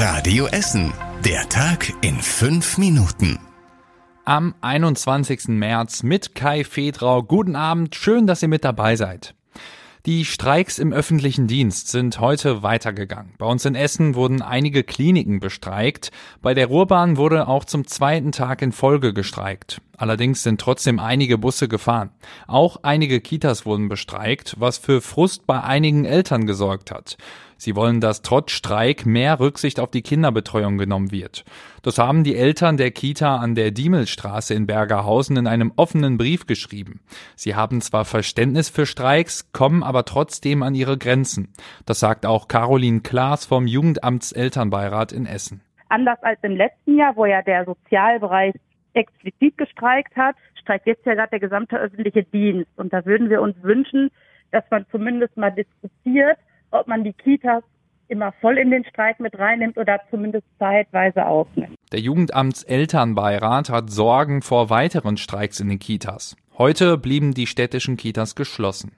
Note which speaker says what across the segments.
Speaker 1: Radio Essen. Der Tag in fünf Minuten.
Speaker 2: Am 21. März mit Kai Fedrau. Guten Abend, schön, dass ihr mit dabei seid. Die Streiks im öffentlichen Dienst sind heute weitergegangen. Bei uns in Essen wurden einige Kliniken bestreikt. Bei der Ruhrbahn wurde auch zum zweiten Tag in Folge gestreikt. Allerdings sind trotzdem einige Busse gefahren. Auch einige Kitas wurden bestreikt, was für Frust bei einigen Eltern gesorgt hat. Sie wollen, dass trotz Streik mehr Rücksicht auf die Kinderbetreuung genommen wird. Das haben die Eltern der Kita an der Diemelstraße in Bergerhausen in einem offenen Brief geschrieben. Sie haben zwar Verständnis für Streiks, kommen aber trotzdem an ihre Grenzen. Das sagt auch Caroline Klaas vom Jugendamtselternbeirat in Essen.
Speaker 3: Anders als im letzten Jahr, wo ja der Sozialbereich explizit gestreikt hat, streikt jetzt ja gerade der gesamte öffentliche Dienst. Und da würden wir uns wünschen, dass man zumindest mal diskutiert, ob man die Kitas immer voll in den Streik mit reinnimmt oder zumindest zeitweise aufnimmt.
Speaker 2: Der Jugendamtselternbeirat hat Sorgen vor weiteren Streiks in den Kitas. Heute blieben die städtischen Kitas geschlossen.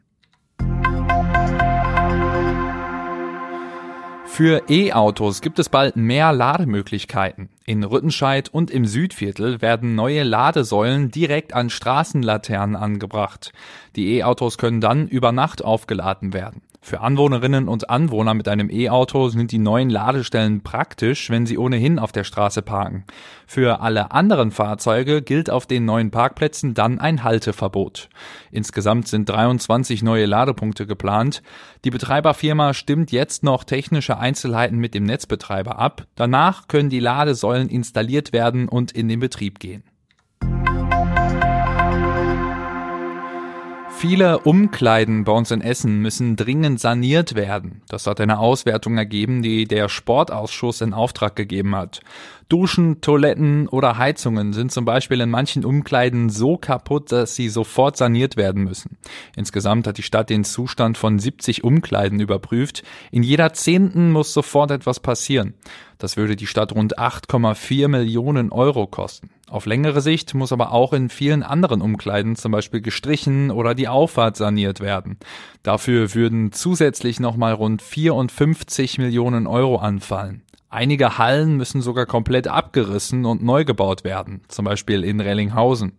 Speaker 2: Für E-Autos gibt es bald mehr Lademöglichkeiten. In Rüttenscheid und im Südviertel werden neue Ladesäulen direkt an Straßenlaternen angebracht. Die E-Autos können dann über Nacht aufgeladen werden. Für Anwohnerinnen und Anwohner mit einem E-Auto sind die neuen Ladestellen praktisch, wenn sie ohnehin auf der Straße parken. Für alle anderen Fahrzeuge gilt auf den neuen Parkplätzen dann ein Halteverbot. Insgesamt sind 23 neue Ladepunkte geplant. Die Betreiberfirma stimmt jetzt noch technische Einzelheiten mit dem Netzbetreiber ab. Danach können die Ladesäulen installiert werden und in den Betrieb gehen. Viele Umkleiden bei uns in Essen müssen dringend saniert werden. Das hat eine Auswertung ergeben, die der Sportausschuss in Auftrag gegeben hat. Duschen, Toiletten oder Heizungen sind zum Beispiel in manchen Umkleiden so kaputt, dass sie sofort saniert werden müssen. Insgesamt hat die Stadt den Zustand von 70 Umkleiden überprüft. In jeder zehnten muss sofort etwas passieren. Das würde die Stadt rund 8,4 Millionen Euro kosten. Auf längere Sicht muss aber auch in vielen anderen Umkleiden zum Beispiel gestrichen oder die Auffahrt saniert werden. Dafür würden zusätzlich nochmal rund 54 Millionen Euro anfallen. Einige Hallen müssen sogar komplett abgerissen und neu gebaut werden, zum Beispiel in Rellinghausen.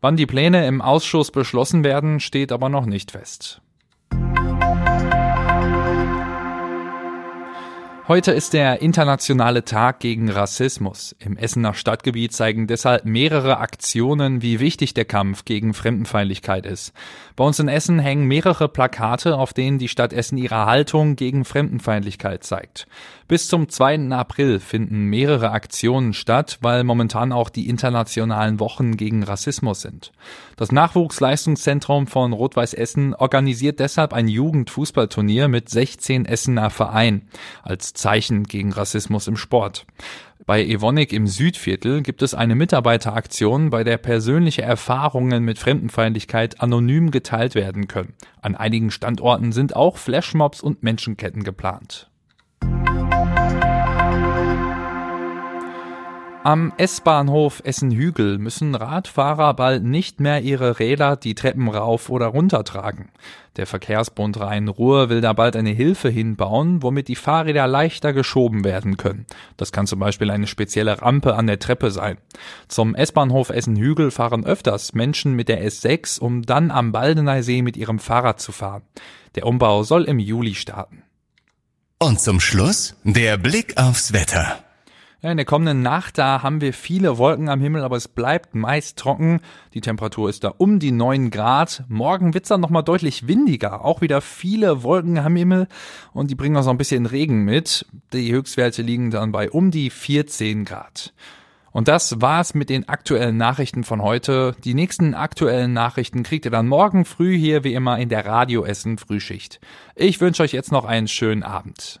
Speaker 2: Wann die Pläne im Ausschuss beschlossen werden, steht aber noch nicht fest. Heute ist der internationale Tag gegen Rassismus. Im Essener Stadtgebiet zeigen deshalb mehrere Aktionen, wie wichtig der Kampf gegen Fremdenfeindlichkeit ist. Bei uns in Essen hängen mehrere Plakate, auf denen die Stadt Essen ihre Haltung gegen Fremdenfeindlichkeit zeigt. Bis zum 2. April finden mehrere Aktionen statt, weil momentan auch die internationalen Wochen gegen Rassismus sind. Das Nachwuchsleistungszentrum von Rot-Weiß Essen organisiert deshalb ein Jugendfußballturnier mit 16 Essener Vereinen als Zeichen gegen Rassismus im Sport. Bei Evonik im Südviertel gibt es eine Mitarbeiteraktion, bei der persönliche Erfahrungen mit Fremdenfeindlichkeit anonym geteilt werden können. An einigen Standorten sind auch Flashmobs und Menschenketten geplant. Am S-Bahnhof Essen-Hügel müssen Radfahrer bald nicht mehr ihre Räder die Treppen rauf oder runter tragen. Der Verkehrsbund Rhein-Ruhr will da bald eine Hilfe hinbauen, womit die Fahrräder leichter geschoben werden können. Das kann zum Beispiel eine spezielle Rampe an der Treppe sein. Zum S-Bahnhof Essen-Hügel fahren öfters Menschen mit der S6, um dann am Baldeneysee mit ihrem Fahrrad zu fahren. Der Umbau soll im Juli starten.
Speaker 1: Und zum Schluss der Blick aufs Wetter.
Speaker 2: Ja, in der kommenden Nacht, da haben wir viele Wolken am Himmel, aber es bleibt meist trocken. Die Temperatur ist da um die 9 Grad. Morgen wird's dann nochmal deutlich windiger. Auch wieder viele Wolken am Himmel und die bringen auch so ein bisschen Regen mit. Die Höchstwerte liegen dann bei um die 14 Grad. Und das war's mit den aktuellen Nachrichten von heute. Die nächsten aktuellen Nachrichten kriegt ihr dann morgen früh hier wie immer in der Radio Essen Frühschicht. Ich wünsche euch jetzt noch einen schönen Abend.